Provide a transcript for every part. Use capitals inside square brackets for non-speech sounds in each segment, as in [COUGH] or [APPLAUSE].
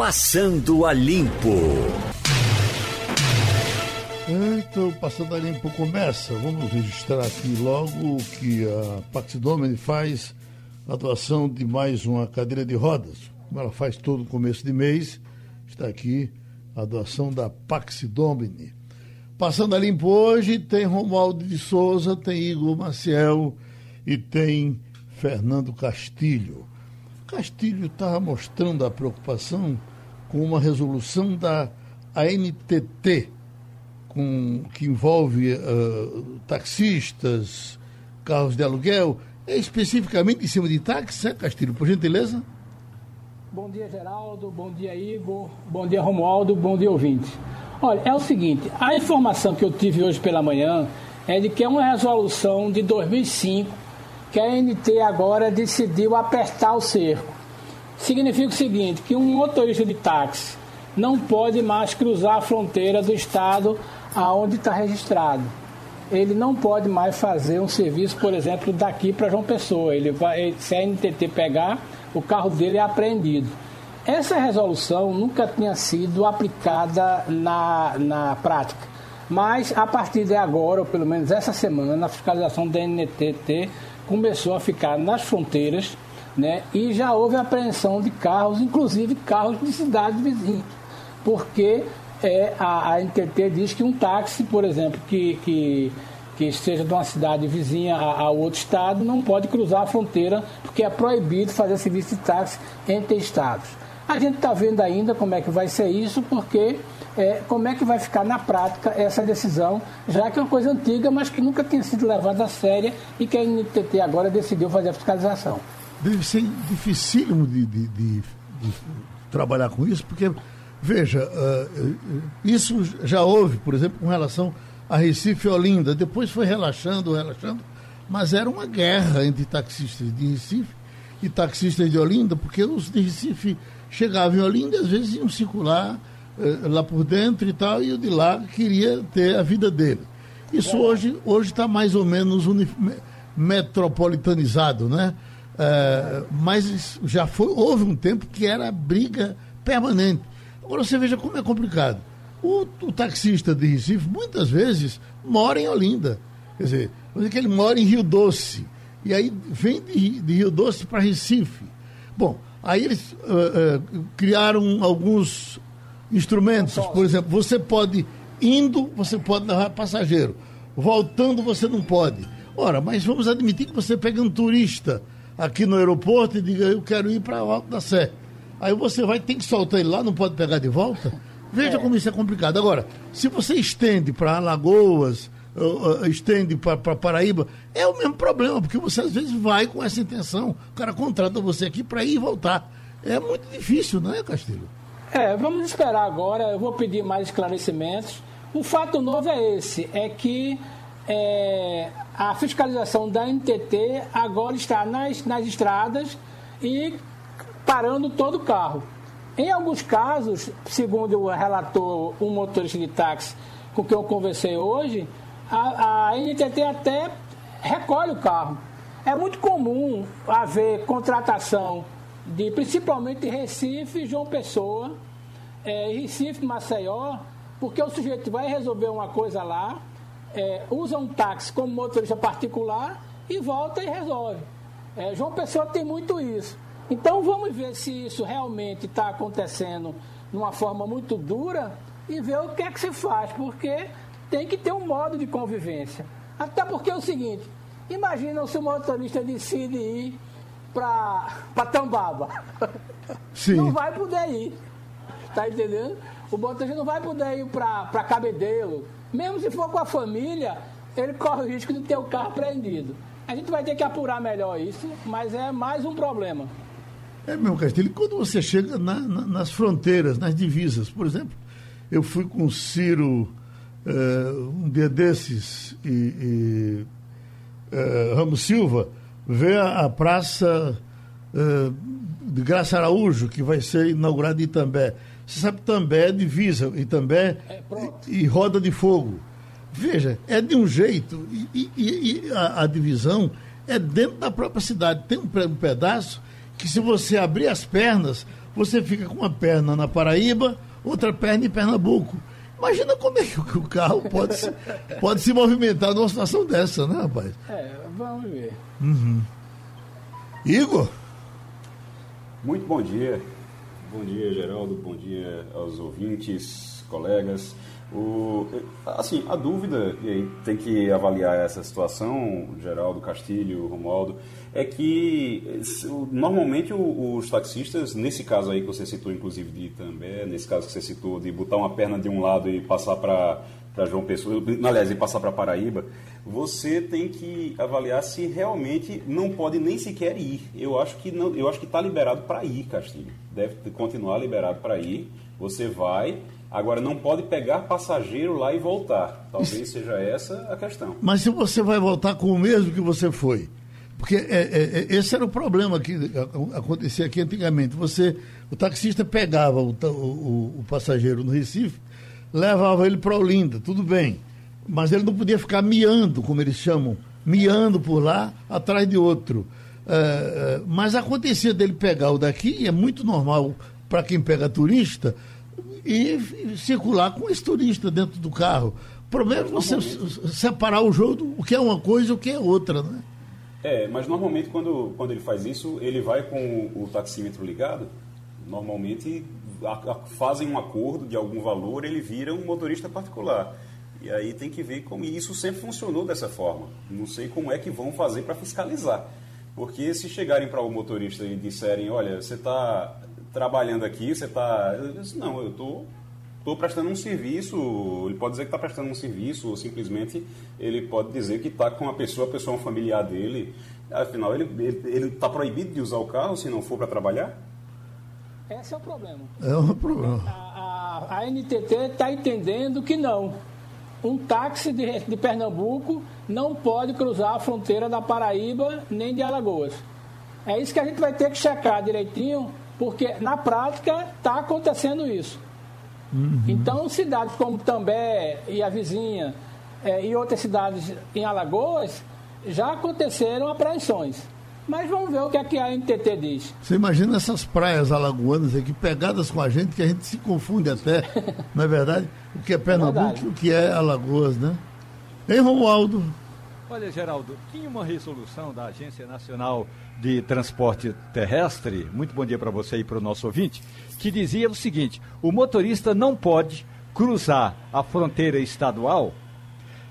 Passando a Limpo. Então, Passando a Limpo começa. Vamos registrar aqui logo que a Pax Domini faz a doação de mais uma cadeira de rodas. Como ela faz todo começo de mês, está aqui a doação da Pax Domini. Passando a Limpo hoje, tem Romualdo de Souza, tem Igor Maciel e tem Fernando Castilho. Castilho estava mostrando a preocupação com uma resolução da ANTT, com, que envolve uh, taxistas, carros de aluguel, é especificamente em cima de táxi, né, Castilho? Por gentileza? Bom dia, Geraldo. Bom dia, Igor. Bom dia, Romualdo. Bom dia, ouvinte. Olha, é o seguinte: a informação que eu tive hoje pela manhã é de que é uma resolução de 2005 que a ANT agora decidiu apertar o cerco. Significa o seguinte, que um motorista de táxi não pode mais cruzar a fronteira do estado aonde está registrado. Ele não pode mais fazer um serviço, por exemplo, daqui para João Pessoa. Ele vai, se a NTT pegar, o carro dele é apreendido. Essa resolução nunca tinha sido aplicada na, na prática, mas a partir de agora, ou pelo menos essa semana, a fiscalização da NTT começou a ficar nas fronteiras né, e já houve apreensão de carros, inclusive carros de cidades vizinhas, porque é, a, a NTT diz que um táxi, por exemplo, que, que, que seja de uma cidade vizinha a, a, outro estado, não pode cruzar a fronteira, porque é proibido fazer serviço de táxi entre estados. A gente está vendo ainda como é que vai ser isso, porque é, como é que vai ficar na prática essa decisão, já que é uma coisa antiga, mas que nunca tinha sido levada a séria e que a NTT agora decidiu fazer a fiscalização. Deve ser dificílimo de, de, de, de trabalhar com isso, porque, veja, uh, isso já houve, por exemplo, com relação a Recife e Olinda, depois foi relaxando, relaxando, mas era uma guerra entre taxistas de Recife e taxistas de Olinda, porque os de Recife chegavam em Olinda e às vezes iam circular uh, lá por dentro e tal, e o de lá queria ter a vida dele. Isso é. hoje está mais ou menos metropolitanizado, né? Uh, mas já foi, houve um tempo que era briga permanente. Agora você veja como é complicado. O, o taxista de Recife, muitas vezes, mora em Olinda. Quer dizer, dizer que ele mora em Rio Doce. E aí vem de, de Rio Doce para Recife. Bom, aí eles uh, uh, criaram alguns instrumentos. Por exemplo, você pode, indo, você pode levar passageiro. Voltando, você não pode. Ora, mas vamos admitir que você pega um turista aqui no aeroporto e diga, eu quero ir para o Alto da Sé. Aí você vai ter que soltar ele lá, não pode pegar de volta. Veja é. como isso é complicado. Agora, se você estende para Alagoas, uh, uh, estende para Paraíba, é o mesmo problema, porque você às vezes vai com essa intenção. O cara contrata você aqui para ir e voltar. É muito difícil, não é, Castilho? É, vamos esperar agora. Eu vou pedir mais esclarecimentos. O fato novo é esse, é que é, a fiscalização da NTT agora está nas, nas estradas e parando todo o carro. Em alguns casos, segundo relatou um motorista de táxi com quem eu conversei hoje, a, a NTT até recolhe o carro. É muito comum haver contratação de principalmente Recife, João Pessoa, é, Recife, Maceió, porque o sujeito vai resolver uma coisa lá, é, usa um táxi como motorista particular e volta e resolve. É, João Pessoa tem muito isso. Então vamos ver se isso realmente está acontecendo de uma forma muito dura e ver o que é que se faz, porque tem que ter um modo de convivência. Até porque é o seguinte, imagina se o motorista decide ir para Tambaba. Sim. Não vai poder ir. Tá entendendo? O motorista não vai poder ir para Cabedelo, mesmo se for com a família, ele corre o risco de ter o carro apreendido. A gente vai ter que apurar melhor isso, mas é mais um problema. É, meu Castilho, quando você chega na, na, nas fronteiras, nas divisas, por exemplo, eu fui com o Ciro uh, um dia desses e, e uh, Ramos Silva ver a, a praça uh, de Graça Araújo, que vai ser inaugurada em Itambé. Você sabe, També é divisa, e També é, e, e, roda de fogo. Veja, é de um jeito, e, e, e a, a, divisão é dentro da própria cidade. Tem um, um pedaço que se você abrir as pernas, você fica com uma perna na Paraíba, outra perna em Pernambuco. Imagina como é que o carro pode se, [LAUGHS] pode se movimentar numa situação dessa, né, rapaz? É, vamos ver. Uhum. Igor? Muito bom dia. Bom dia, Geraldo. Bom dia aos ouvintes, colegas. O, assim, a dúvida, e aí tem que avaliar essa situação, Geraldo, Castilho, Romualdo, é que normalmente os taxistas, nesse caso aí que você citou, inclusive de Itambé, nesse caso que você citou de botar uma perna de um lado e passar para João Pessoa, aliás, e passar para Paraíba, você tem que avaliar se realmente não pode nem sequer ir. Eu acho que não, eu acho que está liberado para ir, Castilho. Deve continuar liberado para ir. Você vai, Agora, não pode pegar passageiro lá e voltar. Talvez seja essa a questão. Mas se você vai voltar com o mesmo que você foi? Porque é, é, é esse era o problema que acontecia aqui antigamente. Você, o taxista pegava o, o, o passageiro no Recife, levava ele para Olinda, tudo bem. Mas ele não podia ficar miando, como eles chamam, miando por lá, atrás de outro. É, é mas acontecia dele pegar o daqui, e é muito normal para quem pega turista, e circular com esse turista dentro do carro. O problema é você separar o jogo, o que é uma coisa e o que é outra, né? É, mas normalmente quando, quando ele faz isso, ele vai com o taxímetro ligado, normalmente a, a, fazem um acordo de algum valor, ele vira um motorista particular. E aí tem que ver como. E isso sempre funcionou dessa forma. Não sei como é que vão fazer para fiscalizar. Porque se chegarem para o motorista e disserem, olha, você está trabalhando aqui, você está. Não, eu estou estou prestando um serviço, ele pode dizer que está prestando um serviço, ou simplesmente ele pode dizer que está com a pessoa, a pessoa é um familiar dele. Afinal, ele está proibido de usar o carro se não for para trabalhar? Esse é o problema. É o problema. A, a, a NTT está entendendo que não. Um táxi de, de Pernambuco não pode cruzar a fronteira da Paraíba nem de Alagoas. É isso que a gente vai ter que checar direitinho porque na prática está acontecendo isso. Uhum. Então, cidades como També e a vizinha é, e outras cidades em Alagoas já aconteceram apreensões. Mas vamos ver o que, é que a NTT diz. Você imagina essas praias alagoanas aqui pegadas com a gente, que a gente se confunde até, [LAUGHS] não é verdade? O que é Pernambuco e é o que é Alagoas, né? Hein, Romualdo? Olha, Geraldo, tinha uma resolução da Agência Nacional de Transporte Terrestre, muito bom dia para você e para o nosso ouvinte, que dizia o seguinte: o motorista não pode cruzar a fronteira estadual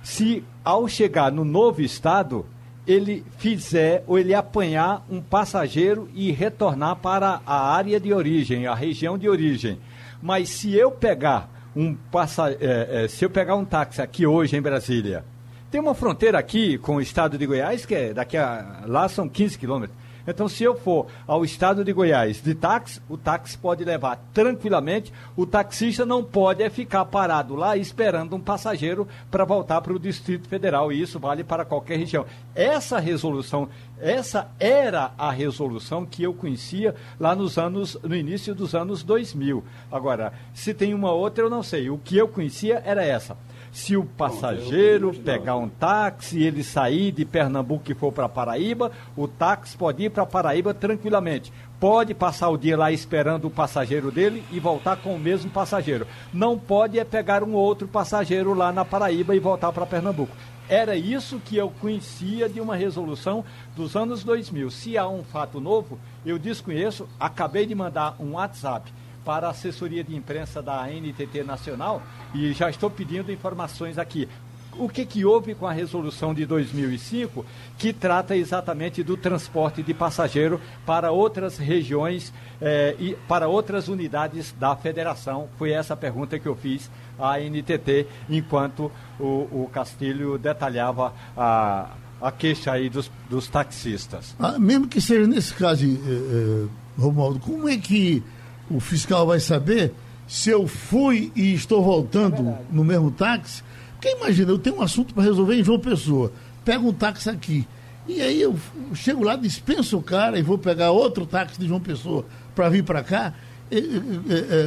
se, ao chegar no novo estado, ele fizer ou ele apanhar um passageiro e retornar para a área de origem, a região de origem. Mas se eu pegar um passa, é, é, se eu pegar um táxi aqui hoje em Brasília tem uma fronteira aqui com o estado de Goiás, que é daqui a lá são 15 quilômetros. Então, se eu for ao estado de Goiás de táxi, o táxi pode levar tranquilamente. O taxista não pode é ficar parado lá esperando um passageiro para voltar para o Distrito Federal. E isso vale para qualquer região. Essa resolução, essa era a resolução que eu conhecia lá nos anos, no início dos anos 2000. Agora, se tem uma outra, eu não sei. O que eu conhecia era essa. Se o passageiro pegar um táxi, ele sair de Pernambuco e for para Paraíba, o táxi pode ir para Paraíba tranquilamente. Pode passar o dia lá esperando o passageiro dele e voltar com o mesmo passageiro. Não pode é pegar um outro passageiro lá na Paraíba e voltar para Pernambuco. Era isso que eu conhecia de uma resolução dos anos 2000. Se há um fato novo, eu desconheço. Acabei de mandar um WhatsApp para a assessoria de imprensa da NTT Nacional e já estou pedindo informações aqui. O que, que houve com a resolução de 2005 que trata exatamente do transporte de passageiro para outras regiões eh, e para outras unidades da federação? Foi essa pergunta que eu fiz à NTT enquanto o, o Castilho detalhava a, a queixa aí dos, dos taxistas. Ah, mesmo que seja nesse caso, eh, eh, Romualdo, como é que o fiscal vai saber se eu fui e estou voltando é no mesmo táxi. Porque imagina, eu tenho um assunto para resolver em João Pessoa, pego um táxi aqui. E aí eu chego lá, dispenso o cara e vou pegar outro táxi de João Pessoa para vir para cá.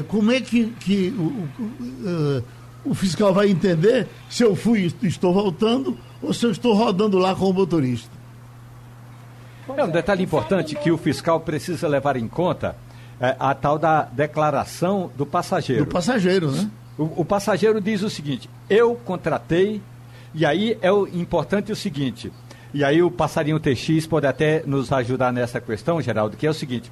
como é que, que o, o, o, fiscal vai entender se eu fui e estou voltando ou se eu estou rodando lá com o motorista? É um detalhe importante que o fiscal precisa levar em conta é, a tal da declaração do passageiro. Do passageiro, né? O, o, passageiro diz o seguinte: eu contratei, e aí é o importante o seguinte, e aí o passarinho TX pode até nos ajudar nessa questão, Geraldo, que é o seguinte: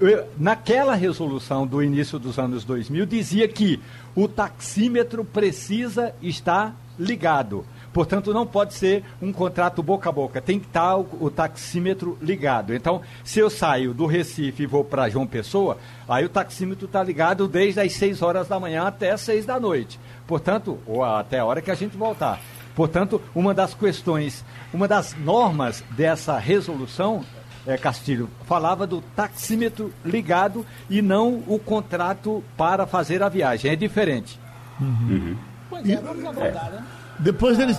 eu, naquela resolução do início dos anos 2000 dizia que o taxímetro precisa estar ligado. Portanto, não pode ser um contrato boca a boca, tem que estar o, o taxímetro ligado. Então, se eu saio do Recife e vou para João Pessoa, aí o taxímetro está ligado desde as 6 horas da manhã até as 6 da noite. Portanto, ou até a hora que a gente voltar. Portanto, uma das questões, uma das normas dessa resolução é, Castilho, falava do taxímetro ligado e não o contrato para fazer a viagem. É diferente. Uhum. Pois é, vamos abordar, né? Depois eles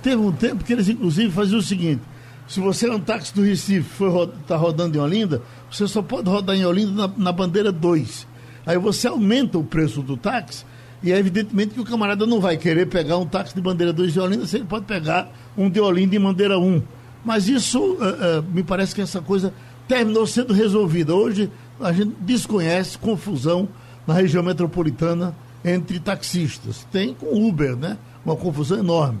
teve um tempo que eles inclusive faziam o seguinte: se você é um táxi do Recife for está rodando em Olinda, você só pode rodar em Olinda na, na bandeira 2. Aí você aumenta o preço do táxi e é evidentemente que o camarada não vai querer pegar um táxi de bandeira 2 de Olinda, se ele pode pegar um de Olinda em bandeira 1. Mas isso, uh, uh, me parece que essa coisa terminou sendo resolvida. Hoje a gente desconhece confusão na região metropolitana entre taxistas. Tem com Uber, né? Uma confusão enorme.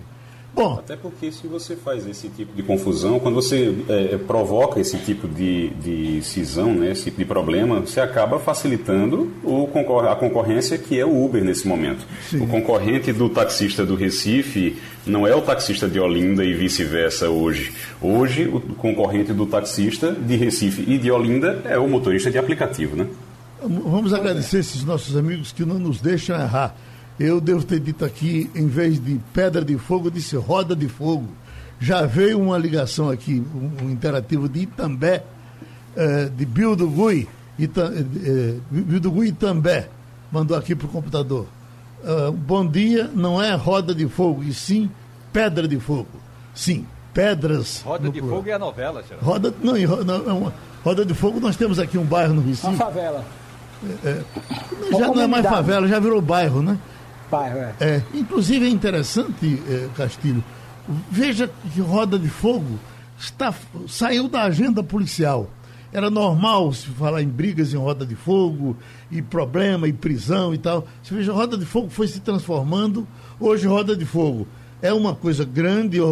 Bom, Até porque se você faz esse tipo de confusão, quando você é, provoca esse tipo de, de cisão, né, esse tipo de problema, você acaba facilitando o, a concorrência que é o Uber nesse momento. Sim. O concorrente do taxista do Recife não é o taxista de Olinda e vice-versa hoje. Hoje, o concorrente do taxista de Recife e de Olinda é o motorista de aplicativo, né? Vamos agradecer esses nossos amigos que não nos deixam errar. Eu devo ter dito aqui, em vez de pedra de fogo, disse roda de fogo. Já veio uma ligação aqui, um, um interativo de Itambé, eh, de Bildugui, Ita, eh, Bildugui Itambé, mandou aqui para o computador. Uh, bom dia, não é roda de fogo, e sim pedra de fogo. Sim, pedras. Roda de fogo é a novela, senhor. Roda, não, não, é roda de fogo, nós temos aqui um bairro no Recife. Uma favela. É, é já não é mais favela, já virou bairro, né? Bairro, é. é. Inclusive é interessante, é, Castilho, veja que Roda de Fogo está, saiu da agenda policial. Era normal se falar em brigas em Roda de Fogo, e problema, e prisão e tal. Você veja, Roda de Fogo foi se transformando. Hoje, Roda de Fogo é uma coisa grande, é,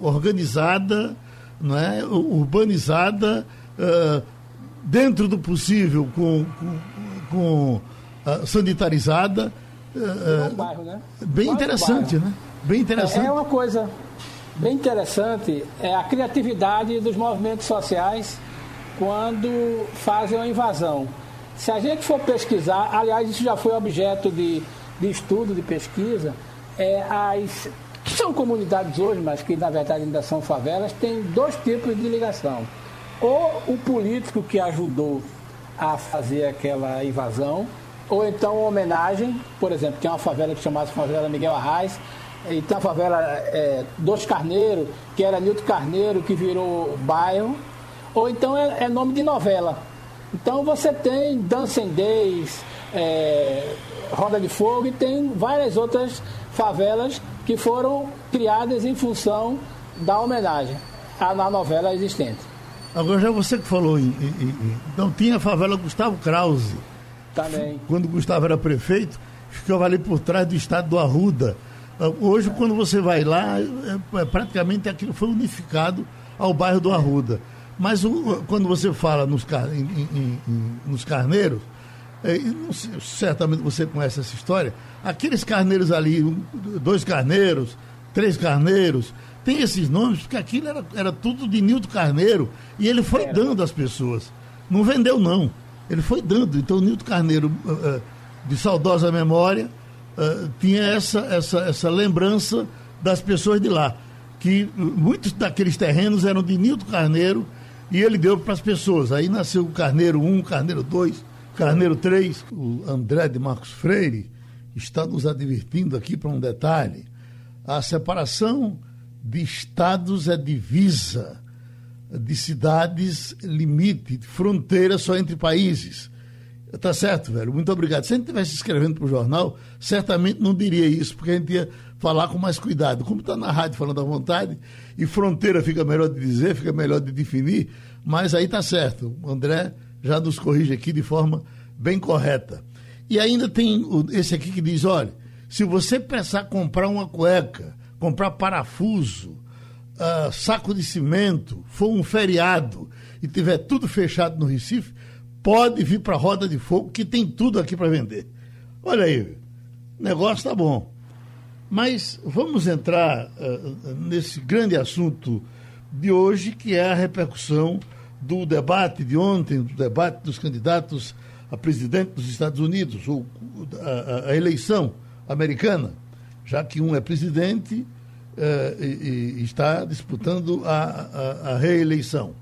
organizada, não é? urbanizada, uh, dentro do possível, com, com, com uh, sanitarizada é, um bairro, né? Bem interessante, né? Bem interessante. É, é uma coisa bem interessante é a criatividade dos movimentos sociais quando fazem uma invasão. Se a gente for pesquisar, aliás, isso já foi objeto de, de estudo, de pesquisa, é as que são comunidades hoje, mas que na verdade ainda são favelas, tem dois tipos de ligação. Ou o político que ajudou a fazer aquela invasão, ou então homenagem, por exemplo, tem uma favela que chamasse Favela Miguel Arraes, e tem a favela é, Dos Carneiro, que era Nilton Carneiro, que virou bairro, ou então é, é nome de novela. Então você tem em Days, é, Roda de Fogo e tem várias outras favelas que foram criadas em função da homenagem à, na novela existente. Agora já você que falou em, em, em, então tinha a favela Gustavo Krause também. Quando Gustavo era prefeito, ficava ali por trás do estado do Arruda. Ah, hoje, quando você vai lá, é, é, praticamente aquilo foi unificado ao bairro do Arruda. Mas o, quando você fala nos, em, em, nos carneiros, é, sei, certamente você conhece essa história, aqueles carneiros ali, dois carneiros, três carneiros, tem esses nomes porque aquilo era, era tudo de Nilton Carneiro e ele foi dando às pessoas. Não vendeu, não. Ele foi dando. Então, o Nilton Carneiro, uh, de saudosa memória, uh, tinha essa, essa, essa lembrança das pessoas de lá. Que muitos daqueles terrenos eram de Nilton Carneiro e ele deu para as pessoas. Aí nasceu o Carneiro 1, Carneiro 2, Carneiro 3. O André de Marcos Freire está nos advertindo aqui para um detalhe. A separação de estados é divisa de cidades limite, de fronteira só entre países. Tá certo, velho. Muito obrigado. Se a gente estivesse escrevendo para o jornal, certamente não diria isso, porque a gente ia falar com mais cuidado. Como está na rádio falando à vontade, e fronteira fica melhor de dizer, fica melhor de definir, mas aí tá certo. O André já nos corrige aqui de forma bem correta. E ainda tem esse aqui que diz: olha, se você pensar comprar uma cueca, comprar parafuso, uh, saco de cimento, for um feriado e tiver tudo fechado no Recife, pode vir para a Roda de Fogo, que tem tudo aqui para vender. Olha aí, o negócio tá bom. Mas vamos entrar uh, nesse grande assunto de hoje, que é a repercussão do debate de ontem, do debate dos candidatos a presidente dos Estados Unidos, ou a, a eleição americana, já que um é presidente uh, e, e, está disputando a, a, a, reeleição.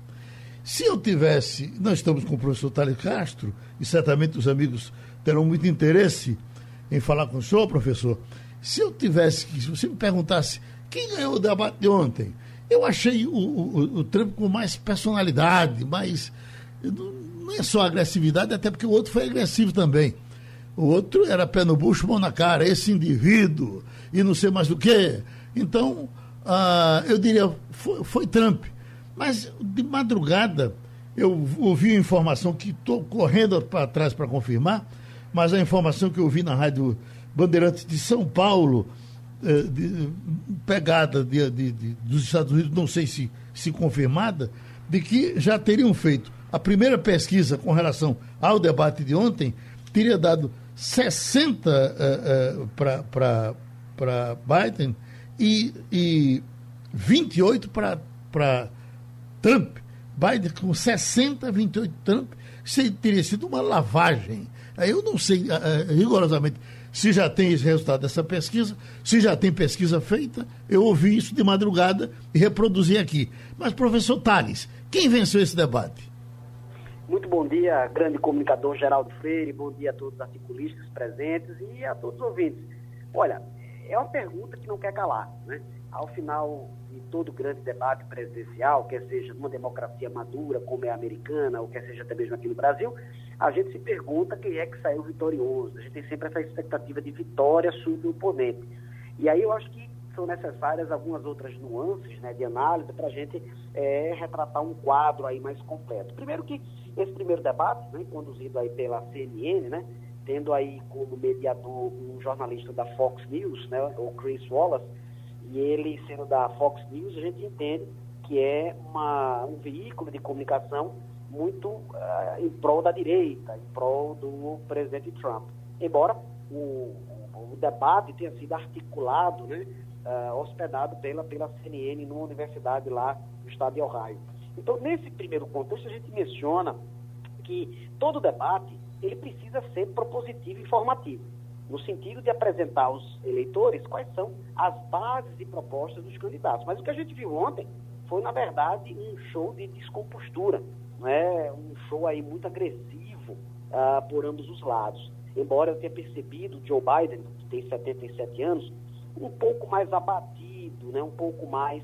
Se eu tivesse, nós estamos com o professor Thales Castro, e certamente os amigos terão muito interesse em falar com o senhor, professor. Se eu tivesse, se você me perguntasse quem ganhou o debate de ontem, eu achei o, o, o Trump com mais personalidade, mais. Não é só agressividade, até porque o outro foi agressivo também. O outro era pé no bucho, mão na cara, esse indivíduo, e não sei mais do que. Então, uh, eu diria, foi, foi Trump. Mas de madrugada, eu ouvi a informação que estou correndo para trás para confirmar, mas a informação que eu vi na Rádio Bandeirantes de São Paulo, eh, de, pegada de, de, dos Estados Unidos, não sei se, se confirmada, de que já teriam feito a primeira pesquisa com relação ao debate de ontem, teria dado 60 uh, uh, para Biden e, e 28 para Trump. Biden com 60, 28 Trump, teria sido uma lavagem. Eu não sei uh, rigorosamente se já tem esse resultado dessa pesquisa, se já tem pesquisa feita. Eu ouvi isso de madrugada e reproduzi aqui. Mas, professor Tales, quem venceu esse debate? Muito bom dia, grande comunicador Geraldo Freire, bom dia a todos os articulistas presentes e a todos os ouvintes. Olha, é uma pergunta que não quer calar, né? Ao final de todo grande debate presidencial, quer seja numa democracia madura como é a americana, ou quer seja até mesmo aqui no Brasil, a gente se pergunta quem é que saiu vitorioso. A gente tem sempre essa expectativa de vitória sobre o oponente. E aí eu acho que são necessárias algumas outras nuances né, de análise para a gente é, retratar um quadro aí mais completo. Primeiro que esse primeiro debate, né, conduzido aí pela CNN, né, tendo aí como mediador um jornalista da Fox News, né, o Chris Wallace, e ele sendo da Fox News, a gente entende que é uma, um veículo de comunicação muito uh, em prol da direita, em prol do presidente Trump. Embora o, o debate tenha sido articulado, né, uh, hospedado pela, pela CNN numa universidade lá no estado de Ohio. Então, nesse primeiro contexto, a gente menciona que todo debate ele precisa ser propositivo e informativo, no sentido de apresentar aos eleitores quais são as bases e propostas dos candidatos. Mas o que a gente viu ontem foi, na verdade, um show de descompostura, né? um show aí muito agressivo uh, por ambos os lados. Embora eu tenha percebido Joe Biden, que tem 77 anos, um pouco mais abatido, né? um pouco mais,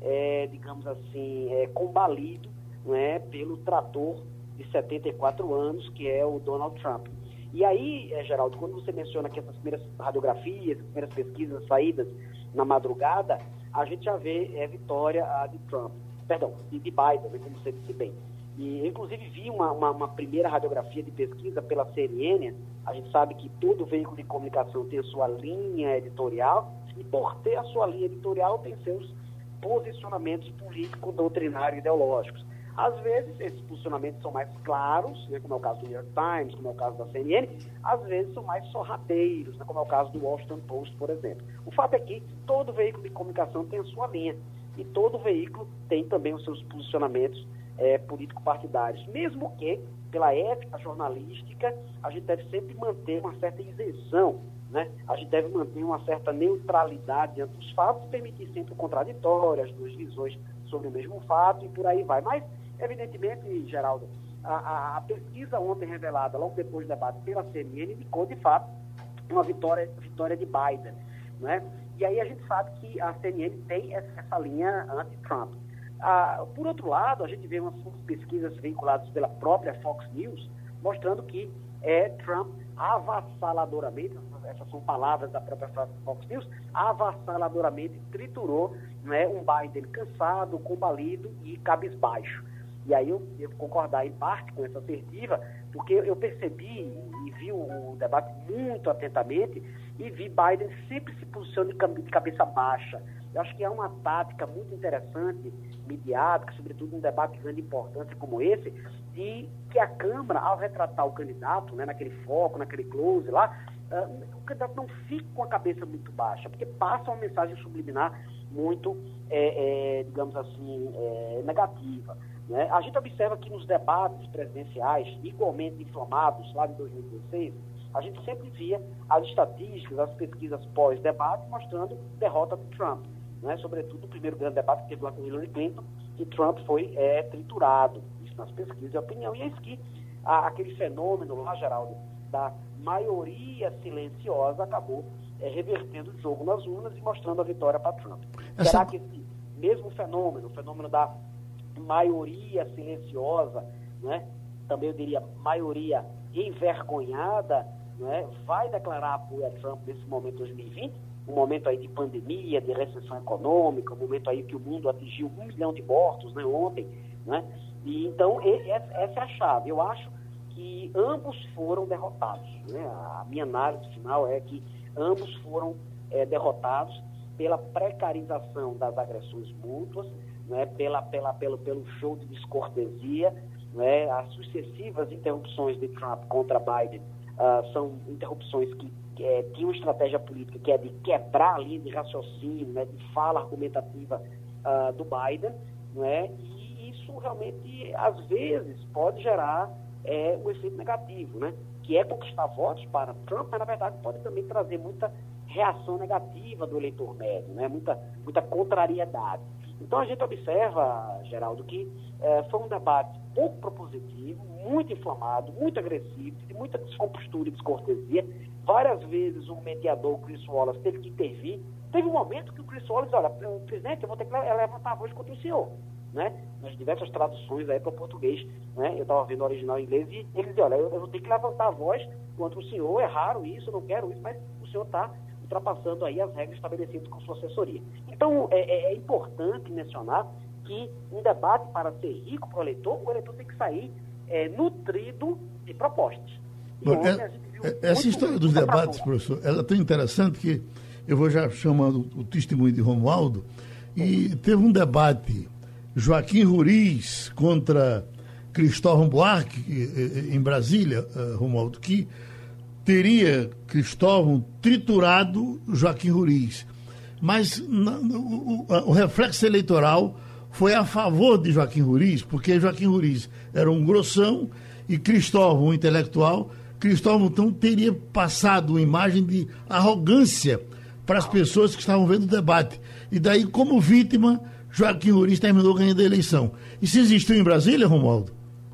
é, digamos assim, é, combalido né? pelo trator de 74 anos, que é o Donald Trump. E aí, é, Geraldo, quando você menciona que essas primeiras radiografias, as primeiras pesquisas saídas na madrugada, a gente já vê é, vitória a de Trump, perdão, de, de Biden, né, como você disse bem. E, inclusive, vi uma, uma, uma, primeira radiografia de pesquisa pela CNN. A gente sabe que todo veículo de comunicação tem a sua linha editorial, e por ter a sua linha editorial, tem seus posicionamentos políticos, doutrinários ideológicos. Às vezes, esses posicionamentos são mais claros, né, como é o caso do New York Times, como é o caso da CNN, às vezes são mais sorrateiros, né, como é o caso do Washington Post, por exemplo. O fato é que todo veículo de comunicação tem a sua linha, e todo veículo tem também os seus posicionamentos é, político-partidários, mesmo que, pela ética jornalística, a gente deve sempre manter uma certa isenção, né? a gente deve manter uma certa neutralidade diante dos fatos, permitir sempre o contraditório, as duas visões sobre o mesmo fato e por aí vai. Mas Evidentemente, Geraldo, a, a, a, pesquisa ontem revelada, logo depois do debate pela CNN, indicou de fato uma vitória, vitória de Biden. Né? E aí a gente sabe que a CNN tem essa, linha anti-Trump. Ah, por outro lado, a gente vê umas pesquisas vinculadas pela própria Fox News mostrando que é, Trump avassaladoramente, essas são palavras da própria Fox News, avassaladoramente triturou né, um Biden cansado, combalido e cabisbaixo. E aí eu devo concordar em parte com essa assertiva, porque eu percebi e vi o debate muito atentamente e vi Biden sempre se posicionando de cabeça baixa. Eu acho que é uma tática muito interessante, midiática, sobretudo num debate de grande importância como esse, de que a Câmara, ao retratar o candidato, né, naquele foco, naquele close lá, uh, o candidato não fique com a cabeça muito baixa, porque passa uma mensagem subliminar muito, é, é, digamos assim, é, negativa. Né? A gente observa que nos debates presidenciais, igualmente inflamados lá de 2016, a gente sempre via as estatísticas, as pesquisas pós-debate mostrando derrota do Trump. Né? Sobretudo o primeiro grande debate que teve lá com Hillary Clinton, que Trump foi é, triturado, isso nas pesquisas de opinião. E é isso que a, aquele fenômeno lá, Geraldo, da maioria silenciosa acabou é, revertendo o jogo nas urnas e mostrando a vitória para Trump. Essa... Será que esse mesmo fenômeno, o fenômeno da maioria silenciosa, né, também eu diria maioria envergonhada, né, vai declarar apoio a Trump nesse momento de 2020, um momento aí de pandemia, de recessão econômica, um momento aí que o mundo atingiu um milhão de mortos né, ontem, né? E, então, essa é a chave. Eu acho que ambos foram derrotados. Né? A minha análise final é que ambos foram é, derrotados pela precarização das agressões mútuas, né, pela, pela, pelo, pelo show de descortesia, né, as sucessivas interrupções de Trump contra Biden uh, são interrupções que, é, uma estratégia política que é de quebrar a linha de raciocínio, né, de fala argumentativa uh, do Biden, né, e isso realmente, às vezes, pode gerar é, um efeito negativo, né, que é conquistar votos para Trump, mas, na verdade, pode também trazer muita reação negativa do eleitor médio, né, muita, muita contrariedade. Então a gente observa, Geraldo, que é, foi um debate pouco propositivo, muito inflamado, muito agressivo, de muita descompostura e descortesia. Várias vezes o mediador, Chris Wallace, teve que intervir. Teve um momento que o Chris Wallace, olha, presidente, eu vou ter que levantar a voz contra o senhor. Né? Nas diversas traduções aí para o português. Né? Eu estava vendo o original em inglês e ele dizia, olha, eu, eu vou ter que levantar a voz contra o senhor, é raro isso, eu não quero isso, mas o senhor está ultrapassando aí as regras estabelecidas com sua assessoria. Então, é, é, é importante mencionar que um debate, para ser rico para o eleitor, o eleitor tem que sair é, nutrido de propostas. Bom, é, é, essa história dos debates, professor, ela é tão interessante que eu vou já chamando o testemunho de Romualdo, e teve um debate, Joaquim Ruriz contra Cristóvão Buarque, em Brasília, eh, Romualdo, que teria Cristóvão triturado Joaquim Ruriz. Mas o, o, o, reflexo eleitoral foi a favor de Joaquim Ruriz, porque Joaquim Ruriz era um grossão e Cristóvão, um intelectual, Cristóvão então teria passado uma imagem de arrogância para as pessoas que estavam vendo o debate. E daí, como vítima, Joaquim Ruriz terminou ganhando a eleição. Isso existiu em Brasília, Romualdo?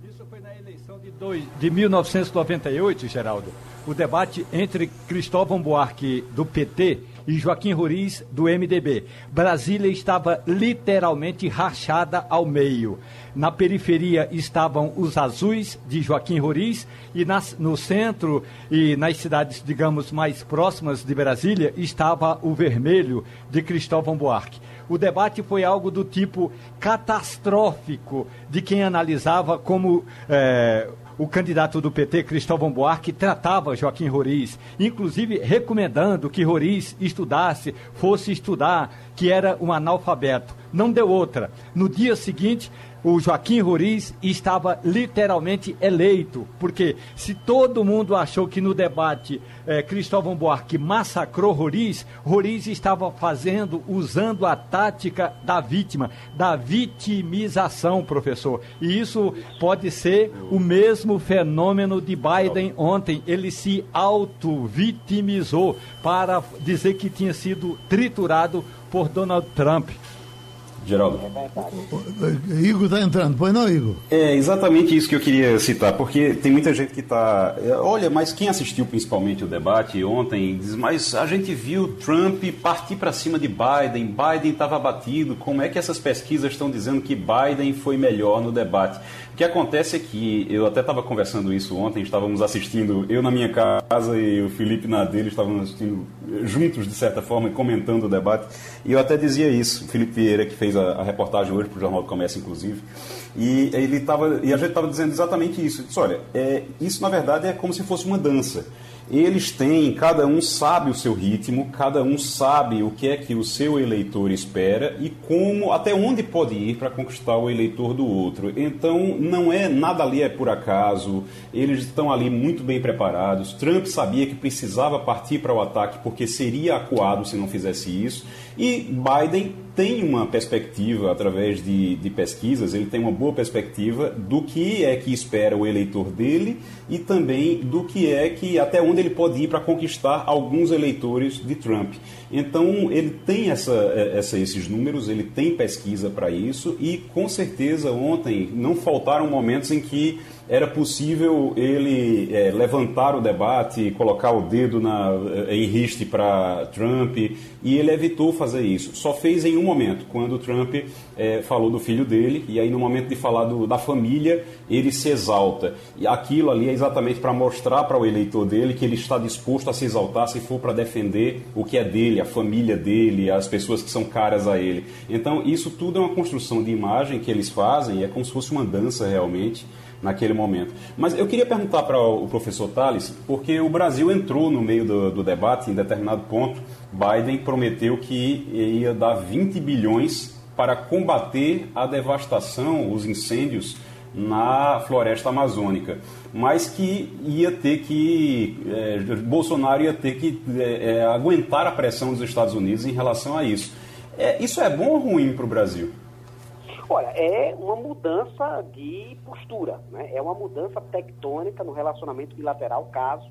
Isso foi na eleição de, dois, de 1998, Geraldo o debate entre Cristóvão Buarque, do PT, e Joaquim Ruriz, do MDB. Brasília estava literalmente rachada ao meio. Na periferia estavam os azuis de Joaquim Ruriz e nas, no centro e nas cidades, digamos, mais próximas de Brasília estava o vermelho de Cristóvão Buarque. O debate foi algo do tipo catastrófico de quem analisava como. Eh, o candidato do PT, Cristóvão Buarque, tratava Joaquim Roriz, inclusive recomendando que Roriz estudasse, fosse estudar, que era um analfabeto. Não deu outra. No dia seguinte, o Joaquim Roriz estava literalmente eleito, porque se todo mundo achou que no debate eh, Cristóvão Buarque massacrou Roriz, Roriz estava fazendo, usando a tática da vítima, da vitimização, professor. E isso pode ser o mesmo fenômeno de Biden ontem. Ele se auto-vitimizou para dizer que tinha sido triturado por Donald Trump. Geraldo. É Igor está entrando, pois não, Igor? É exatamente isso que eu queria citar, porque tem muita gente que está. É, olha, mas quem assistiu principalmente o debate ontem diz: mas a gente viu Trump partir para cima de Biden, Biden estava abatido, como é que essas pesquisas estão dizendo que Biden foi melhor no debate? O que acontece é que, eu até estava conversando isso ontem, estávamos assistindo, eu na minha casa e o Felipe na dele, estávamos assistindo juntos, de certa forma, comentando o debate. E eu até dizia isso, o Felipe Vieira, que fez a, a reportagem hoje para o Jornal do Comércio, inclusive, e, ele tava, e a gente estava dizendo exatamente isso. Disse, olha, é, isso na verdade é como se fosse uma dança eles têm, cada um sabe o seu ritmo, cada um sabe o que é que o seu eleitor espera e como, até onde pode ir para conquistar o eleitor do outro. Então, não é nada ali é por acaso, eles estão ali muito bem preparados. Trump sabia que precisava partir para o ataque porque seria acuado se não fizesse isso, e Biden tem uma perspectiva, através de, de, pesquisas, ele tem uma boa perspectiva do que é que espera o eleitor dele e também do que é que, até onde ele pode ir para conquistar alguns eleitores de Trump. Então, ele tem essa, essa, esses números, ele tem pesquisa para isso e, com certeza, ontem não faltaram momentos em que era possível ele é, levantar o debate, colocar o dedo na, eh, em riste para Trump, e ele evitou fazer isso. Só fez em um momento, quando Trump é, falou do filho dele, e aí no momento de falar do, da família, ele se exalta. E aquilo ali é exatamente para mostrar para o eleitor dele que ele está disposto a se exaltar se for para defender o que é dele, a família dele, as pessoas que são caras a ele. Então, isso tudo é uma construção de imagem que eles fazem, é como se fosse uma dança realmente naquele momento. Mas eu queria perguntar para o professor Tales, porque o Brasil entrou no meio do, do debate em determinado ponto. Biden prometeu que ia dar 20 bilhões para combater a devastação, os incêndios na floresta amazônica, mas que ia ter que é, Bolsonaro ia ter que é, é, aguentar a pressão dos Estados Unidos em relação a isso. É, isso é bom ou ruim para o Brasil? Olha, é uma mudança de postura, né? é uma mudança tectônica no relacionamento bilateral caso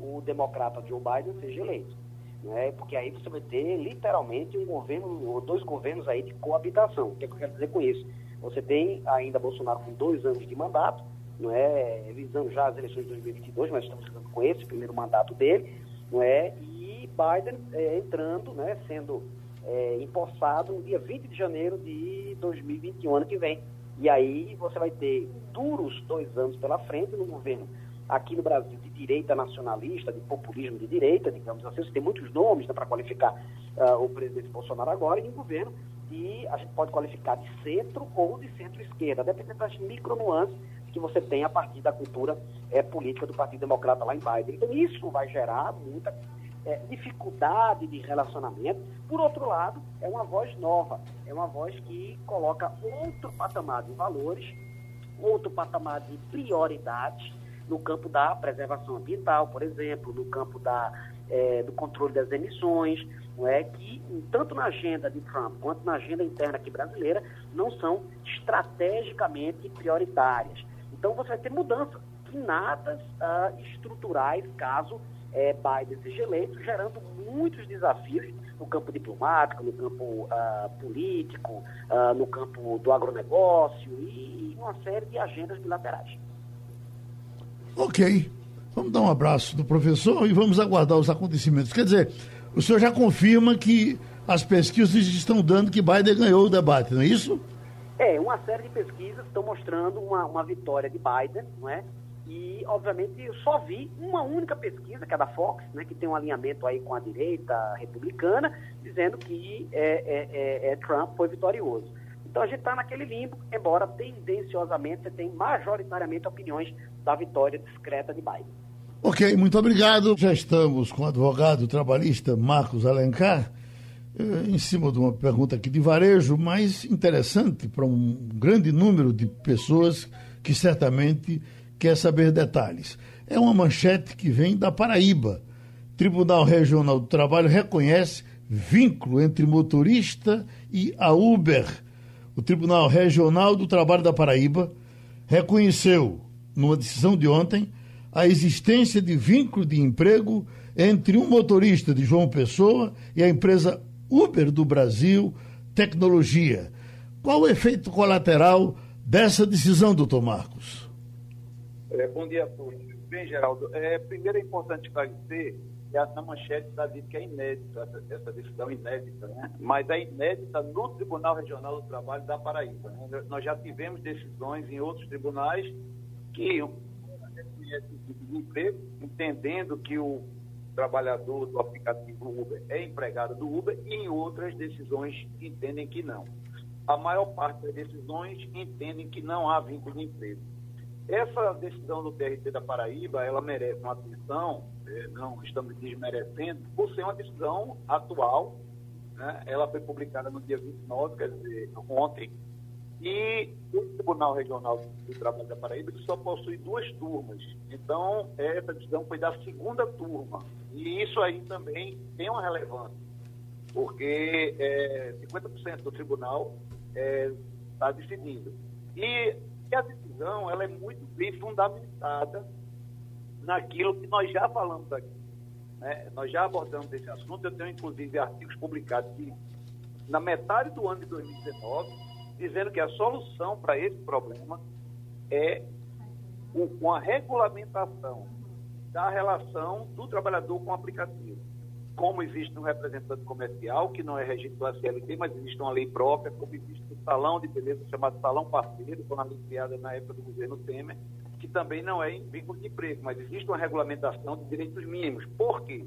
o democrata Joe Biden seja eleito. Né? Porque aí você vai ter literalmente um governo, ou dois governos aí de coabitação. O que, é que eu quero dizer com isso? Você tem ainda Bolsonaro com dois anos de mandato, não é? visando já as eleições de 2022, mas estamos com esse primeiro mandato dele, não é? e Biden é, entrando, né, sendo é, empossado no dia 20 de janeiro de 2021, ano que vem. E aí você vai ter duros dois anos pela frente no governo aqui no Brasil de direita nacionalista, de populismo de direita, digamos assim, você tem muitos nomes né, para qualificar uh, o presidente Bolsonaro agora, e um governo que a gente pode qualificar de centro ou de centro-esquerda, dependendo das micro-nuances que você tem a partir da cultura é, política do Partido Democrata lá em Biden. Então isso vai gerar muita é, dificuldade de relacionamento. Por outro lado, é uma voz nova, é uma voz que coloca outro patamar de valores, outro patamar de prioridades no campo da preservação ambiental, por exemplo, no campo da, é, do controle das emissões, não é que tanto na agenda de Trump quanto na agenda interna aqui brasileira não são estrategicamente prioritárias. Então você vai ter mudanças finadas uh, estruturais caso é, Biden seja eleito, gerando muitos desafios no campo diplomático, no campo uh, político, uh, no campo do agronegócio e, e uma série de agendas bilaterais. Ok. Vamos dar um abraço do professor e vamos aguardar os acontecimentos. Quer dizer, o senhor já confirma que as pesquisas estão dando que Biden ganhou o debate, não é isso? É, uma série de pesquisas estão mostrando uma, uma vitória de Biden, não é? E, obviamente, eu só vi uma única pesquisa, que é da Fox, né, que tem um alinhamento aí com a direita republicana, dizendo que é, é, é, é Trump foi vitorioso. Então a gente está naquele limbo, embora tendenciosamente você tem majoritariamente opiniões da vitória discreta de Biden. Ok, muito obrigado. Já estamos com o advogado trabalhista Marcos Alencar, em cima de uma pergunta aqui de varejo, mas interessante para um grande número de pessoas que certamente quer saber detalhes. É uma manchete que vem da Paraíba. Tribunal Regional do Trabalho reconhece vínculo entre motorista e a Uber. O Tribunal Regional do Trabalho da Paraíba reconheceu, numa decisão de ontem, a existência de vínculo de emprego entre um motorista de João Pessoa e a empresa Uber do Brasil Tecnologia. Qual o efeito colateral dessa decisão, doutor Marcos? É, bom dia a todos. Bem, Geraldo, é, primeiro é importante esclarecer que a manchete está dizendo que é inédita, essa, essa, decisão inédita, né? mas é inédita no Tribunal Regional do Trabalho da Paraíba. Né? Nós já tivemos decisões em outros tribunais que o emprego, entendendo que o, trabalhador do aplicativo Uber é empregado do Uber e em outras decisões entendem que não. A maior parte das decisões entendem que não há vínculo de emprego. Essa decisão do TRT da Paraíba, ela merece uma atenção, eh, não estamos desmerecendo, por ser uma decisão atual, né? ela foi publicada no dia 29, quer dizer, ontem, e o Tribunal Regional do Trabalho da Paraíba só possui duas turmas. Então, essa decisão foi da segunda turma. E isso aí também tem uma relevância, porque é, 50% do tribunal está é, tá decidindo. E, e a decisão ela é muito bem fundamentada naquilo que nós já falamos aqui. Né? Nós já abordamos esse assunto, eu tenho inclusive artigos publicados que, na metade do ano de 2019 dizendo que a solução para esse problema é uma regulamentação da relação do trabalhador com o aplicativo. Como existe um representante comercial, que não é regido pela CLT, mas existe uma lei própria, como existe um salão de beleza chamado Salão Parceiro, foi anunciada na época do governo Temer, que também não é em vínculo de emprego, mas existe uma regulamentação de direitos mínimos. Por quê?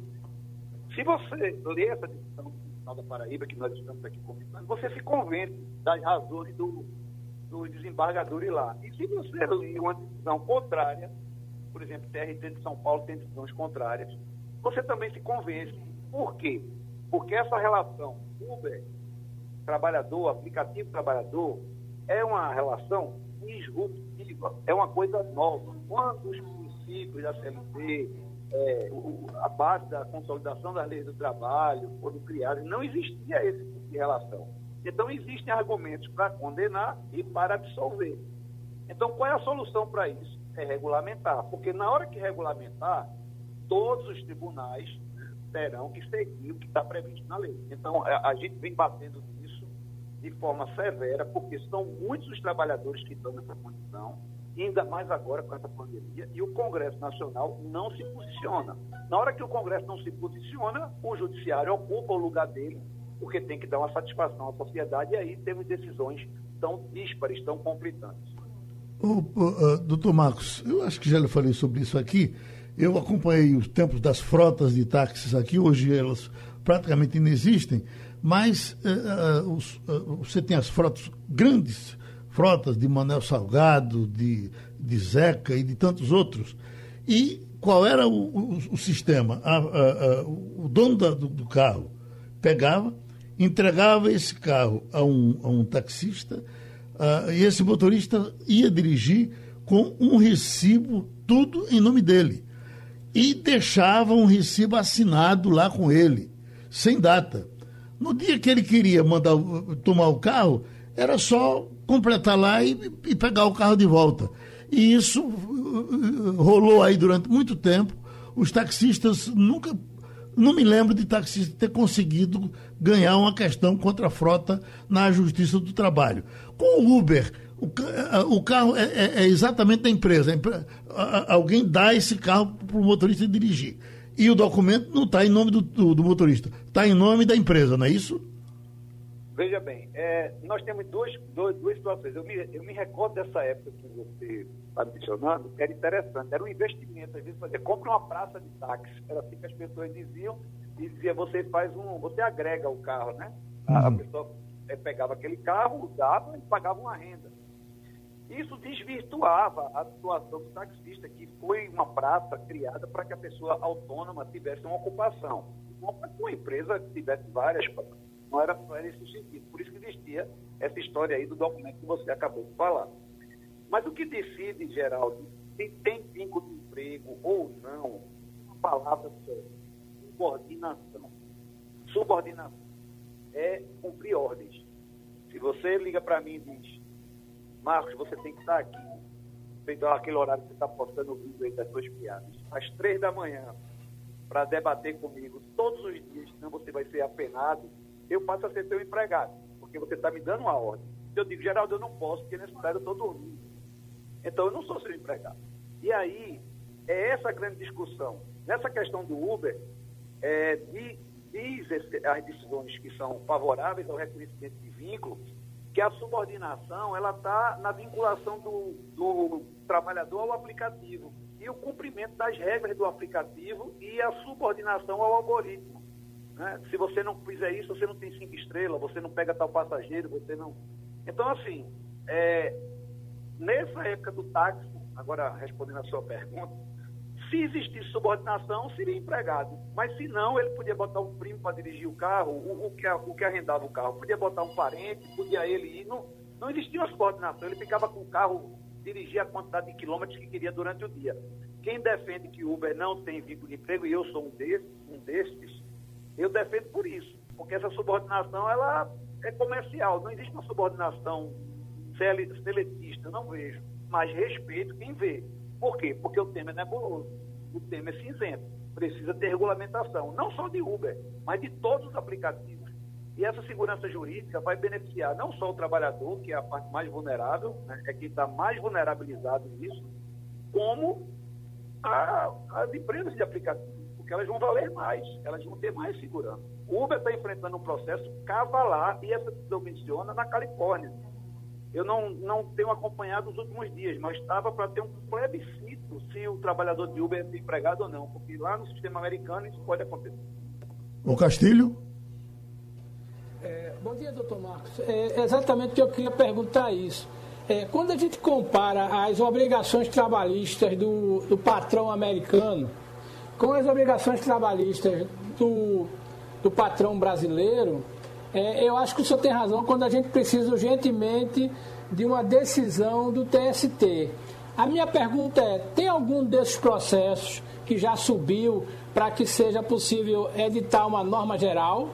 Se você ler essa decisão da Paraíba, que nós estamos aqui comentando, você se convence das razões do, do desembargador ir lá. E se você ler uma decisão contrária, por exemplo, TRT de São Paulo tem decisões contrárias, você também se convence. Por quê? Porque essa relação Uber, trabalhador, aplicativo trabalhador, é uma relação disruptiva, é uma coisa nova. Quando os princípios da CLT, é, a base da consolidação das leis do trabalho foram criadas, não existia esse tipo de relação. Então, existem argumentos para condenar e para absolver. Então, qual é a solução para isso? É regulamentar, porque na hora que regulamentar, todos os tribunais terão que seguir o que está previsto na lei. Então, a, a gente vem batendo nisso de forma severa, porque são muitos os trabalhadores que estão nessa condição ainda mais agora com essa pandemia, e o Congresso Nacional não se posiciona. Na hora que o Congresso não se posiciona, o Judiciário ocupa o lugar dele, porque tem que dar uma satisfação à sociedade, e aí temos decisões tão díspares, tão conflitantes. O, uh, doutor Marcos, eu acho que já lhe falei sobre isso aqui. Eu acompanhei os tempos das frotas de táxis aqui, hoje elas praticamente inexistem, mas uh, uh, os, você tem as frotas grandes frotas de Manel Salgado, de, de Zeca e de tantos outros. E qual era o, o, o sistema? A, a, a, o dono da, do, do, carro pegava, entregava esse carro a um, um taxista e esse motorista ia dirigir com um recibo, tudo em nome dele. E deixava um recibo assinado lá com ele, sem data. No dia que ele queria mandar tomar o carro, era só completar lá e, e pegar o carro de volta. E isso uh, uh, rolou aí durante muito tempo. Os taxistas nunca. Não me lembro de taxista ter conseguido ganhar uma questão contra a frota na Justiça do Trabalho. Com o Uber, o, uh, carro é, é, é, exatamente da empresa. Alguém dá esse carro para o motorista dirigir. E o documento não está em nome do, do motorista, está em nome da empresa, não é isso? Veja bem, é, nós temos dois, dois, duas situações. Eu me, eu me recordo dessa época que você está mencionando, que era interessante, era um investimento. Às vezes, fazer, compra uma praça de táxi, era assim que as pessoas diziam, e dizia, você faz um, você agrega o carro, né? A, a uhum. pessoa é, pegava aquele carro, usava e pagava uma renda. Isso desvirtuava a situação do taxista, que foi uma praça criada para que a pessoa autônoma tivesse uma ocupação. Uma, uma empresa tivesse várias não era, não era esse sentido. Por isso que existia essa história aí do documento que você acabou de falar. Mas o que decide, Geraldo, se tem vínculo de emprego ou não, uma palavra só, subordinação. Subordinação é cumprir ordens. Se você liga para mim e diz, Marcos, você tem que estar aqui, feito aquele horário que você está postando o vídeo aí das suas piadas, às três da manhã, para debater comigo todos os dias, senão você vai ser apenado eu passo a ser seu empregado, porque você está me dando uma ordem. Eu digo, Geraldo, eu não posso, porque nesse horário eu estou dormindo. Então, eu não sou seu empregado. E aí, é essa grande discussão. Nessa questão do Uber, é, diz as decisões que são favoráveis ao reconhecimento de vínculo, que a subordinação ela está na vinculação do, do trabalhador ao aplicativo. e o cumprimento das regras do aplicativo e a subordinação ao algoritmo. Né? Se você não fizer isso, você não tem cinco estrelas, você não pega tal passageiro, você não. Então, assim, é, nessa época do táxi, agora respondendo a sua pergunta, se existisse subordinação, seria empregado. Mas se não, ele podia botar um primo para dirigir o carro, o, o, que, o que arrendava o carro, podia botar um parente, podia ele ir. Não, não existia uma subordinação, ele ficava com o carro, dirigia a quantidade de quilômetros que queria durante o dia. Quem defende que Uber não tem vínculo de emprego, e eu sou um desses, um desses, eu defendo por isso. Porque essa subordinação, ela é comercial. Não existe uma subordinação seletista, não vejo. Mas respeito quem vê. Por quê? Porque o tema é nebuloso, o tema é cinzento. Precisa ter regulamentação, não só de Uber, mas de todos os aplicativos. E essa segurança jurídica vai beneficiar não só o trabalhador, que é a parte mais vulnerável, né, é quem está mais vulnerabilizado nisso, como a, as empresas de aplicativos, porque elas vão valer mais, elas vão ter mais segurança. O Uber está enfrentando um processo cavalar, e essa decisão menciona, na Califórnia eu não, não tenho acompanhado os últimos dias, mas estava para ter um plebiscito se o trabalhador de Uber é empregado ou não, porque lá no sistema americano isso pode acontecer. O Castilho? É, bom dia, doutor Marcos. É exatamente o que eu queria perguntar isso. É, quando a gente compara as obrigações trabalhistas do, do patrão americano com as obrigações trabalhistas do, do patrão brasileiro, é, eu acho que o senhor tem razão quando a gente precisa urgentemente de uma decisão do TST. A minha pergunta é: tem algum desses processos que já subiu para que seja possível editar uma norma geral?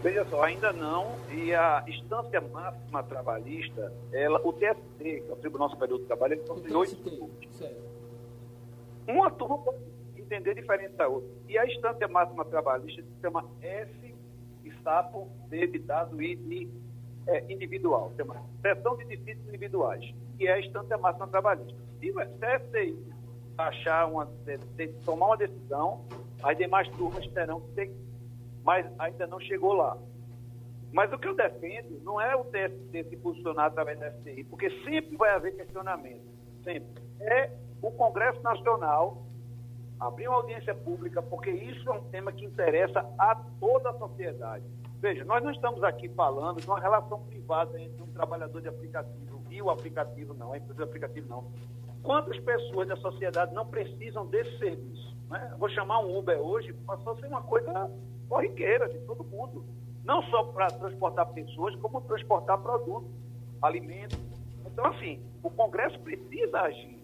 Veja só, ainda não. E a instância máxima trabalhista, ela, o TST, que é o Tribunal Superior do Trabalho, ele possui oito Uma turma pode entender diferente da outra. E a instância máxima trabalhista se chama S sapo debitado e de, é, individual, chama seção de difíceis individuais, que é a instância máxima trabalhista. Se o STI achar uma, tomar uma decisão, as demais turmas terão que ter, mas ainda não chegou lá. Mas o que eu defendo não é o TST se posicionar através da STI, porque sempre vai haver questionamento, sempre. É o Congresso Nacional abrir uma audiência pública, porque isso é um tema que interessa a toda a sociedade. Veja, nós não estamos aqui falando de uma relação privada entre um trabalhador de aplicativo e o aplicativo, não, a empresa de aplicativo, não. Quantas pessoas da sociedade não precisam desse serviço? Né? Vou chamar um Uber hoje, passou a ser uma coisa corriqueira de todo mundo. Não só para transportar pessoas, como transportar produtos, alimentos. Então, assim, o Congresso precisa agir.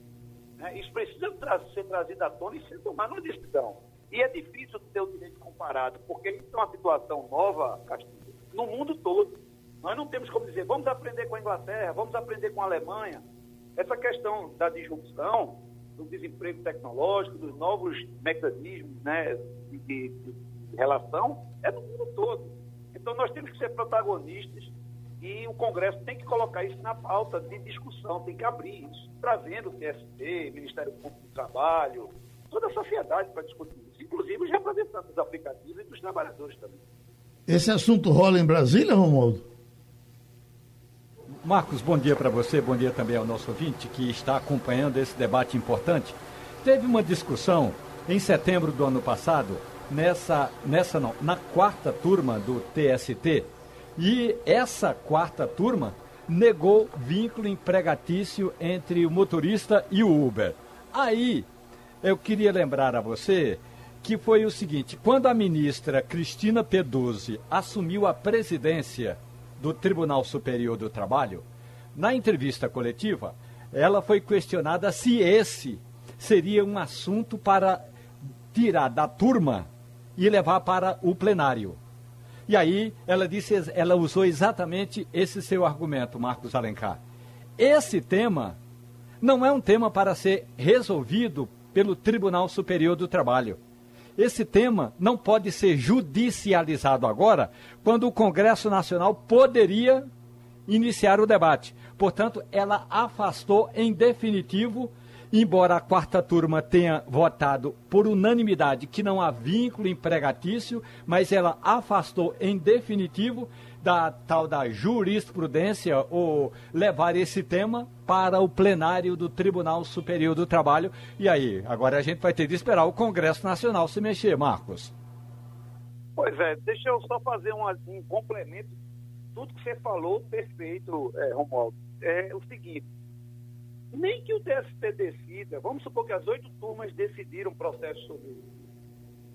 Né? Isso precisa ser trazido à tona e ser tomado uma decisão. E é difícil ter o direito comparado, porque isso é uma situação nova, Castilho, no mundo todo. Nós não temos como dizer, vamos aprender com a Inglaterra, vamos aprender com a Alemanha. Essa questão da disrupção, do desemprego tecnológico, dos novos mecanismos né, de, de relação, é no mundo todo. Então nós temos que ser protagonistas e o Congresso tem que colocar isso na pauta de discussão, tem que abrir isso, trazendo o TST, Ministério Público do Trabalho, toda a sociedade para discutir isso, inclusive os representantes dos aplicativos e dos trabalhadores também. Esse assunto rola em Brasília, Romualdo? Marcos, bom dia para você, bom dia também ao nosso ouvinte que está acompanhando esse debate importante. Teve uma discussão em setembro do ano passado, nessa, nessa não, na quarta turma do TST, e essa quarta turma negou vínculo empregatício entre o motorista e o Uber. Aí, eu queria lembrar a você que foi o seguinte: quando a ministra Cristina Peduzzi assumiu a presidência do Tribunal Superior do Trabalho, na entrevista coletiva, ela foi questionada se esse seria um assunto para tirar da turma e levar para o plenário. E aí ela disse, ela usou exatamente esse seu argumento, Marcos Alencar. Esse tema não é um tema para ser resolvido pelo Tribunal Superior do Trabalho. Esse tema não pode ser judicializado agora, quando o Congresso Nacional poderia iniciar o debate. Portanto, ela afastou em definitivo embora a quarta turma tenha votado por unanimidade que não há vínculo empregatício, mas ela afastou em definitivo da tal da jurisprudência ou levar esse tema para o plenário do Tribunal Superior do Trabalho. E aí, agora a gente vai ter de esperar o Congresso Nacional se mexer, Marcos. Pois é, deixa eu só fazer um, um complemento. Tudo que você falou, perfeito, é, Romualdo. É o seguinte, nem que o TST decida, vamos supor que as oito turmas decidiram o processo sobre isso.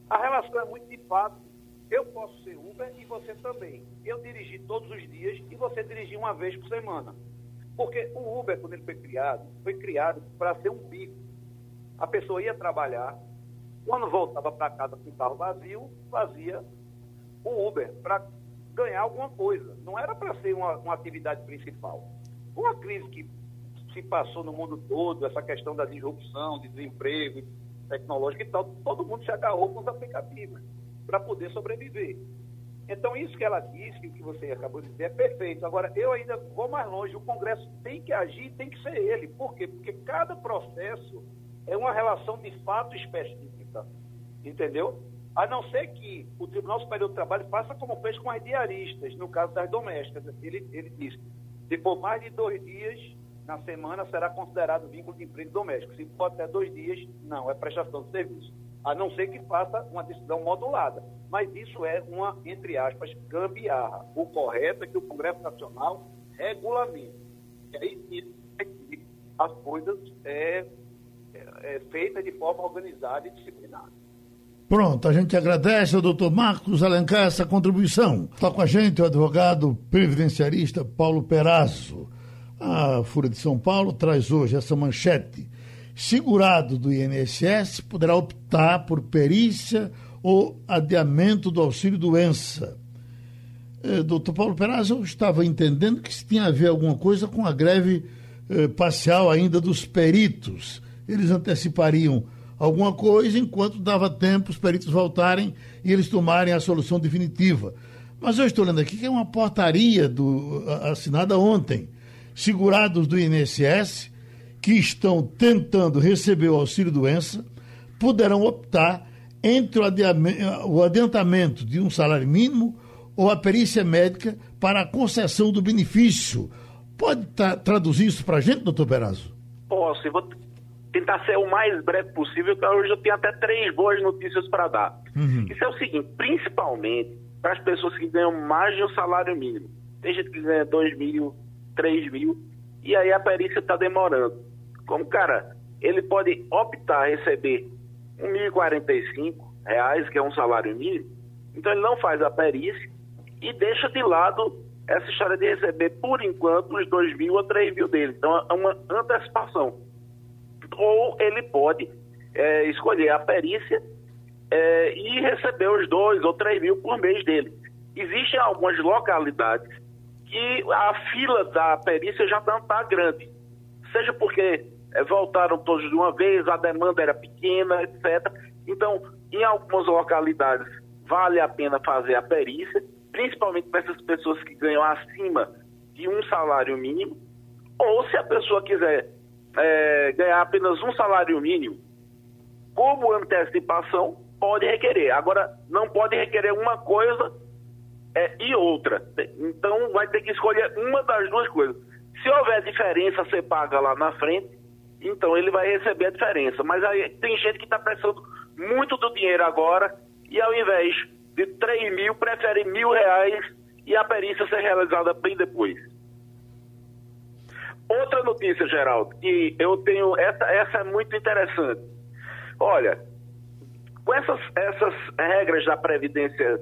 A relação é muito de fato. Eu posso ser Uber e você também. Eu dirigi todos os dias e você dirigir uma vez por semana. Porque o Uber, quando ele foi criado, foi criado para ser um bico. A pessoa ia trabalhar, quando voltava para casa com o carro vazio, fazia o Uber para ganhar alguma coisa. Não era para ser uma, uma atividade principal. Uma crise que se passou no mundo todo, essa questão da disrupção, de desemprego tecnológico e tal, todo mundo se agarrou com os aplicativos para poder sobreviver. Então, isso que ela disse, que você acabou de dizer, é perfeito. Agora, eu ainda vou mais longe. O Congresso tem que agir, tem que ser ele. Por quê? Porque cada processo é uma relação de fato específica. Entendeu? A não ser que o Tribunal Superior do Trabalho faça como fez com as diaristas, no caso das domésticas. Ele, ele disse, se for mais de dois dias na semana, será considerado vínculo de emprego doméstico. Se for até dois dias, não, é prestação de serviço a não ser que faça uma decisão modulada. Mas isso é uma, entre aspas, gambiarra. O correto é que o Congresso Nacional regulamente. E aí as coisas é, é, é feitas de forma organizada e disciplinada. Pronto, a gente agradece ao doutor Marcos Alencar essa contribuição. Está com a gente o advogado previdenciarista Paulo Perazzo. A Fúria de São Paulo traz hoje essa manchete segurado do INSS poderá optar por perícia ou adiamento do auxílio-doença. Eh, doutor Paulo Peraz, eu estava entendendo que se tinha a ver alguma coisa com a greve eh, parcial ainda dos peritos. Eles antecipariam alguma coisa enquanto dava tempo os peritos voltarem e eles tomarem a solução definitiva. Mas eu estou lendo aqui que é uma portaria do, assinada ontem. Segurados do INSS que estão tentando receber o auxílio-doença poderão optar entre o adiantamento de um salário mínimo ou a perícia médica para a concessão do benefício. Pode traduzir isso para a gente, doutor Perazzo? Posso, vou tentar ser o mais breve possível, porque hoje eu tenho até três boas notícias para dar. Uhum. Isso é o seguinte, principalmente para as pessoas que ganham mais de um salário mínimo. Tem gente que ganha 2 mil, 3 mil, e aí a perícia está demorando. Como, cara, ele pode optar a receber R$ 1.045, que é um salário mínimo, então ele não faz a perícia e deixa de lado essa história de receber, por enquanto, os 2 mil ou 3 mil dele. Então, é uma antecipação. Ou ele pode é, escolher a perícia é, e receber os 2 ou 3 mil por mês dele. Existem algumas localidades que a fila da perícia já está grande. Seja porque é, voltaram todos de uma vez, a demanda era pequena, etc. Então, em algumas localidades, vale a pena fazer a perícia, principalmente para essas pessoas que ganham acima de um salário mínimo, ou se a pessoa quiser é, ganhar apenas um salário mínimo, como antecipação, pode requerer. Agora, não pode requerer uma coisa é, e outra. Então, vai ter que escolher uma das duas coisas. Se houver diferença a ser paga lá na frente, então ele vai receber a diferença. Mas aí tem gente que está precisando muito do dinheiro agora e ao invés de 3 mil, prefere mil reais e a perícia ser realizada bem depois. Outra notícia, Geraldo, que eu tenho, essa, essa é muito interessante. Olha, com essas, essas regras da Previdência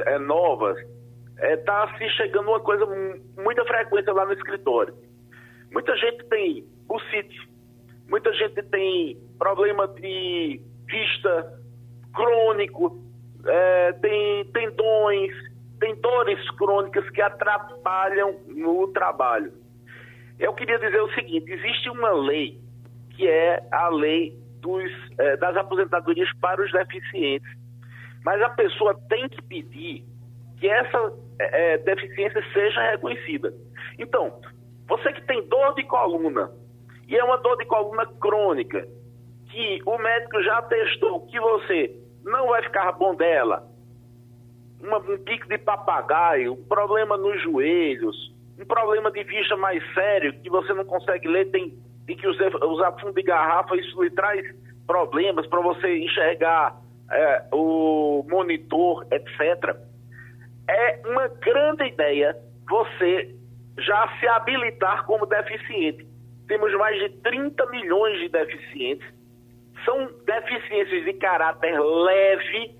é, novas, está é, tá se chegando uma coisa, muita frequência lá no escritório. Muita gente tem sítio Muita gente tem problema de vista crônico, é, tem tendões, tem dores crônicas que atrapalham no trabalho. Eu queria dizer o seguinte: existe uma lei que é a lei dos, é, das aposentadorias para os deficientes, mas a pessoa tem que pedir que essa é, deficiência seja reconhecida. Então, você que tem dor de coluna, e é uma dor de coluna crônica, que o médico já testou que você não vai ficar bom dela, uma, um pico de papagaio, um problema nos joelhos, um problema de vista mais sério, que você não consegue ler, tem, tem que usar, usar fundo de garrafa, isso lhe traz problemas para você enxergar é, o monitor, etc. É uma grande ideia você já se habilitar como deficiente. Temos mais de 30 milhões de deficientes. São deficiências de caráter leve,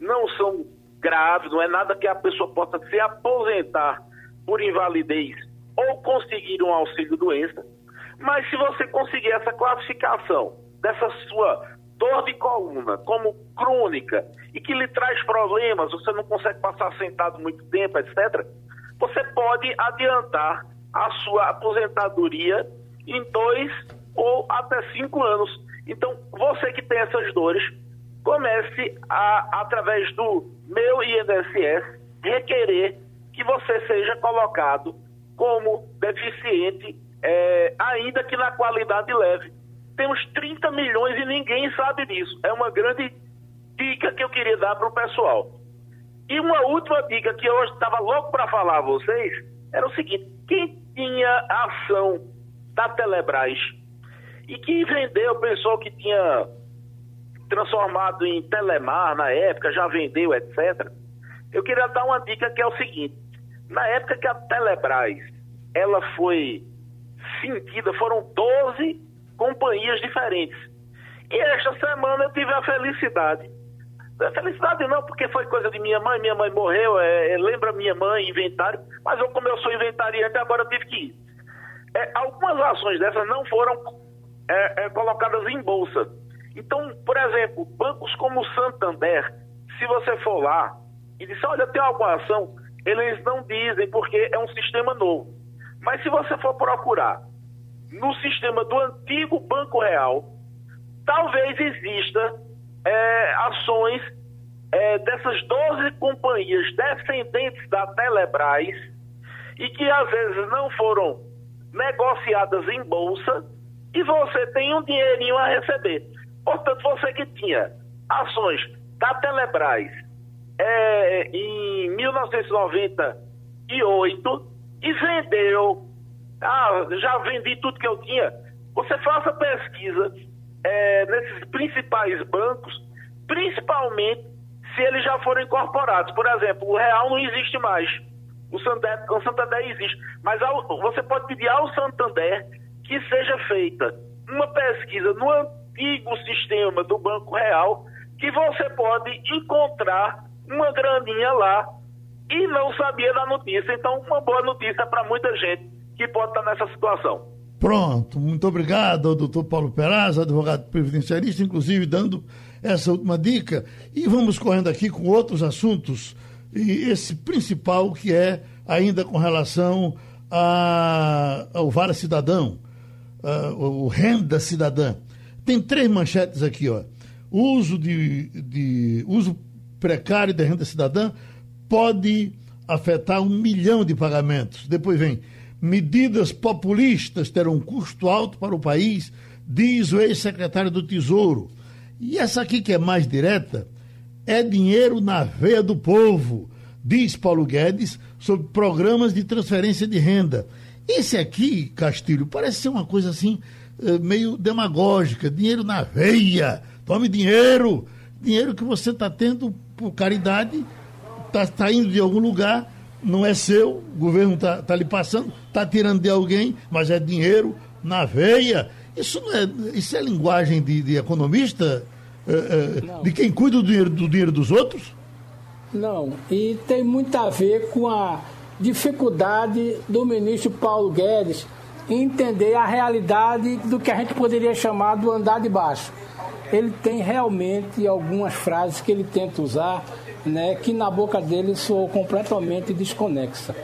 não são graves, não é nada que a pessoa possa se aposentar por invalidez ou conseguir um auxílio doença. Mas se você conseguir essa classificação dessa sua dor de coluna como crônica e que lhe traz problemas, você não consegue passar sentado muito tempo, etc., você pode adiantar a sua aposentadoria em dois ou até cinco anos. Então, você que tem essas dores, comece a, através do meu INSS, requerer que você seja colocado como deficiente, é, ainda que na qualidade leve. Temos 30 milhões e ninguém sabe disso. É uma grande dica que eu queria dar para o pessoal. E uma última dica que eu estava louco para falar a vocês era o seguinte: quem tinha ação da Telebrás e que vendeu, pessoal que tinha transformado em Telemar na época, já vendeu, etc. Eu queria dar uma dica que é o seguinte: na época que a Telebrás ela foi sentida, foram 12 companhias diferentes. E esta semana eu tive a felicidade. Felicidade não, porque foi coisa de minha mãe, minha mãe morreu, é, é, lembra minha mãe, inventário, mas eu, como eu sou inventariante, agora eu tive que ir. É, algumas ações dessas não foram é, é, colocadas em bolsa. Então, por exemplo, bancos como o Santander, se você for lá e disser, olha, tem alguma ação, eles não dizem porque é um sistema novo. Mas se você for procurar no sistema do antigo Banco Real, talvez exista é, ações é, dessas 12 companhias descendentes da Telebrás e que às vezes não foram negociadas em bolsa e você tem um dinheirinho a receber. Portanto, você que tinha ações da Telebrás é, em 1998 e vendeu, ah, já vendi tudo que eu tinha, você faça pesquisa é, nesses principais bancos, principalmente se eles já foram incorporados. Por exemplo, o Real não existe mais. O Santander, o Santander existe. Mas ao, você pode pedir ao Santander que seja feita uma pesquisa no antigo sistema do Banco Real, que você pode encontrar uma graninha lá e não sabia da notícia. Então, uma boa notícia para muita gente que pode estar nessa situação. Pronto, muito obrigado ao doutor Paulo Peraz, advogado previdenciarista, inclusive dando essa última dica. E vamos correndo aqui com outros assuntos, e esse principal que é ainda com relação a, ao Vara Cidadão, o Renda Cidadã. Tem três manchetes aqui, ó. Uso de, de uso precário da renda cidadã pode afetar um milhão de pagamentos. Depois vem medidas populistas terão custo alto para o país, diz o ex-secretário do Tesouro. E essa aqui que é mais direta é dinheiro na veia do povo, diz Paulo Guedes sobre programas de transferência de renda. Esse aqui, Castilho, parece ser uma coisa assim eh, meio demagógica, dinheiro na veia, tome dinheiro, dinheiro que você está tendo por caridade, está tá indo de algum lugar, não é seu, o governo está tá lhe passando, está tirando de alguém, mas é dinheiro na veia. Isso, não é, isso é linguagem de, de economista? É, é, de quem cuida do dinheiro, do dinheiro dos outros? Não, e tem muito a ver com a dificuldade do ministro Paulo Guedes em entender a realidade do que a gente poderia chamar do andar de baixo. Ele tem realmente algumas frases que ele tenta usar né, que na boca dele soou completamente desconexa.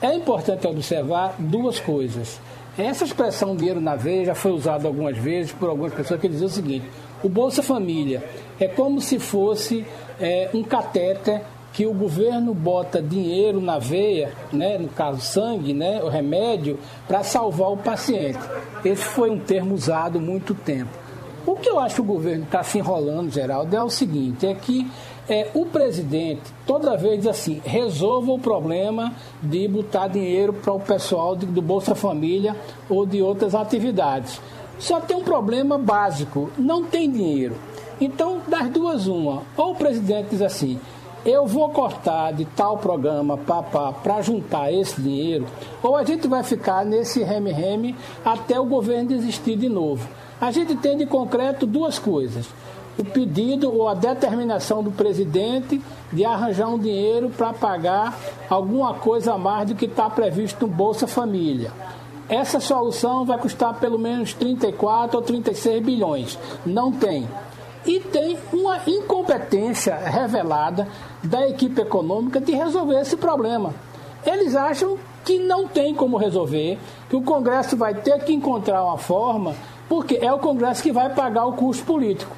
É importante observar duas coisas. Essa expressão dinheiro na veia já foi usada algumas vezes por algumas pessoas que diziam o seguinte: o Bolsa Família é como se fosse é, um catéter que o governo bota dinheiro na veia, né, no caso sangue, né, o remédio, para salvar o paciente. Esse foi um termo usado muito tempo. O que eu acho que o governo está se enrolando, Geraldo, é o seguinte: é que é, o presidente toda vez diz assim: resolva o problema de botar dinheiro para o pessoal de, do Bolsa Família ou de outras atividades. Só tem um problema básico: não tem dinheiro. Então, das duas, uma. Ou o presidente diz assim: eu vou cortar de tal programa para juntar esse dinheiro, ou a gente vai ficar nesse reme-reme até o governo desistir de novo. A gente tem de concreto duas coisas o pedido ou a determinação do presidente de arranjar um dinheiro para pagar alguma coisa a mais do que está previsto no Bolsa Família. Essa solução vai custar pelo menos 34 ou 36 bilhões. Não tem. E tem uma incompetência revelada da equipe econômica de resolver esse problema. Eles acham que não tem como resolver, que o Congresso vai ter que encontrar uma forma, porque é o Congresso que vai pagar o custo político.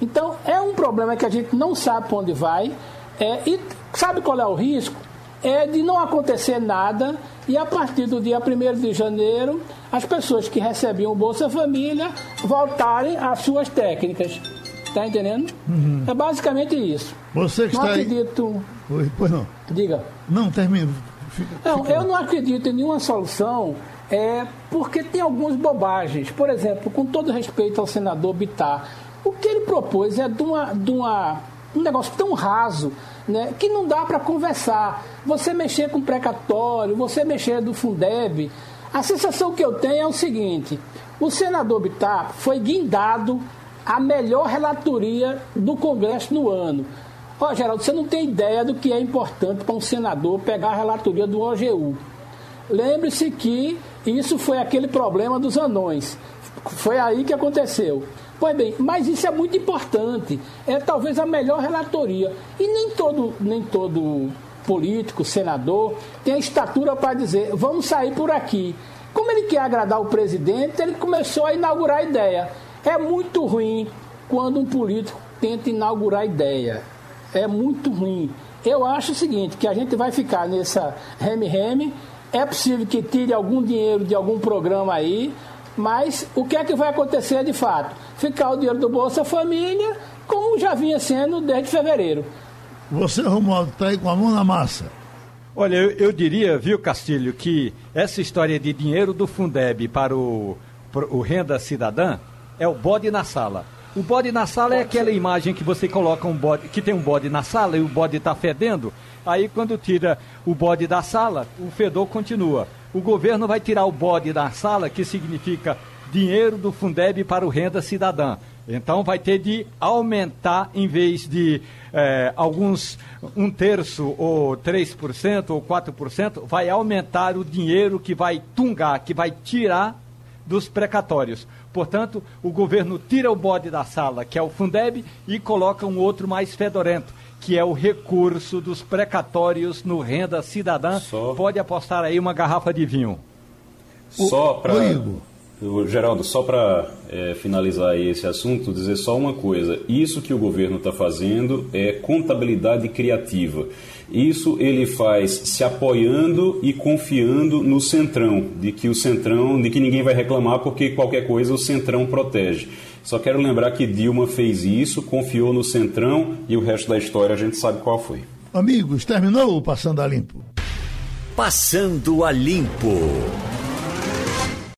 Então, é um problema que a gente não sabe para onde vai. É, e sabe qual é o risco? É de não acontecer nada e a partir do dia 1 de janeiro, as pessoas que recebiam o Bolsa Família voltarem às suas técnicas. Está entendendo? Uhum. É basicamente isso. Você que não está acredito. Aí... Oi, pois não. Diga. Não, termino. Fica, não, eu não acredito em nenhuma solução é, porque tem algumas bobagens. Por exemplo, com todo respeito ao senador Bitar, o que ele propôs é de, uma, de uma, um negócio tão raso né, que não dá para conversar. Você mexer com precatório, você mexer do Fundeb. A sensação que eu tenho é o seguinte: o senador Bittar foi guindado a melhor relatoria do Congresso no ano. Ó, Geraldo, você não tem ideia do que é importante para um senador pegar a relatoria do OGU. Lembre-se que isso foi aquele problema dos anões. Foi aí que aconteceu. Pois bem, mas isso é muito importante. É talvez a melhor relatoria. E nem todo, nem todo político, senador, tem a estatura para dizer, vamos sair por aqui. Como ele quer agradar o presidente, ele começou a inaugurar a ideia. É muito ruim quando um político tenta inaugurar a ideia. É muito ruim. Eu acho o seguinte, que a gente vai ficar nessa reme-reme. É possível que tire algum dinheiro de algum programa aí, mas o que é que vai acontecer de fato? Ficar o dinheiro do Bolsa Família, como já vinha sendo desde fevereiro. Você, Romualdo, está aí com a mão na massa. Olha, eu, eu, diria, viu, Castilho, que essa história de dinheiro do Fundeb para o, para o Renda Cidadã é o bode na sala. O bode na sala é aquela imagem que você coloca um bode, que tem um bode na sala e o bode está fedendo. Aí quando tira o bode da sala, o fedor continua o governo vai tirar o bode da sala, que significa dinheiro do Fundeb para o Renda Cidadã. Então vai ter de aumentar, em vez de é, alguns, um terço ou 3% ou 4%, vai aumentar o dinheiro que vai tungar, que vai tirar dos precatórios. Portanto, o governo tira o bode da sala, que é o Fundeb, e coloca um outro mais fedorento, que é o recurso dos precatórios no Renda Cidadã. Só... Pode apostar aí uma garrafa de vinho. Só para. Geraldo, só para é, finalizar esse assunto, dizer só uma coisa: isso que o governo está fazendo é contabilidade criativa. Isso ele faz se apoiando e confiando no centrão, de que o centrão, de que ninguém vai reclamar porque qualquer coisa o centrão protege. Só quero lembrar que Dilma fez isso, confiou no Centrão e o resto da história a gente sabe qual foi. Amigos, terminou o Passando a Limpo? Passando a Limpo.